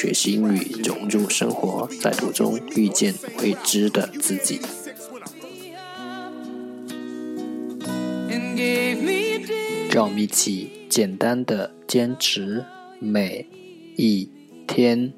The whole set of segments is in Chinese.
学习英语融入生活，在途中遇见未知的自己。让我们一起简单的坚持每一天。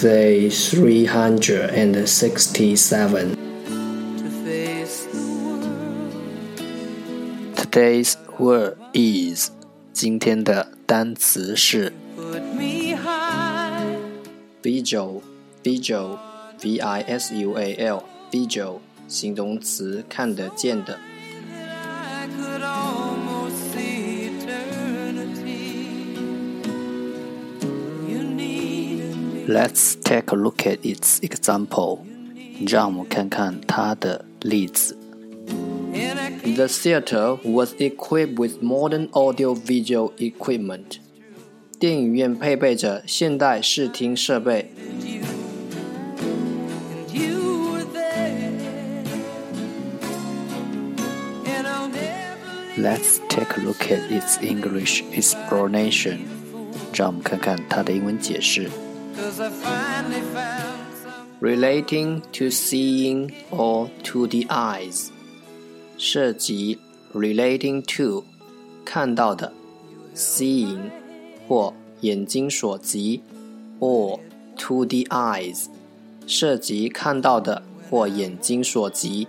Day three hundred and sixty-seven. Today's word is 今天的单词是 visual visual v i s u a l visual 形容词看得见的。Let's take a look at its example. 让我们看看它的例子。The theater was equipped with modern audio-visual equipment. 电影院配备着现代视听设备。Let's take a look at its English explanation. 让我们看看它的英文解释。Relating to seeing or to the eyes， 涉及 relating to 看到的，seeing 或眼睛所及，or to the eyes 涉及看到的或眼睛所及。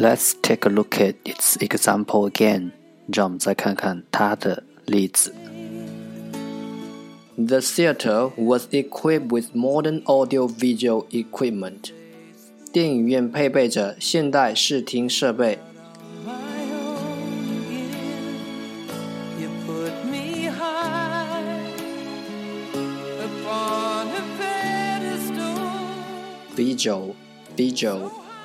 Let's take a look at its example again. 让我们再看看它的例子。The theater was equipped with modern audio-visual equipment. 电影院配备着现代视听设备。Visual, visual.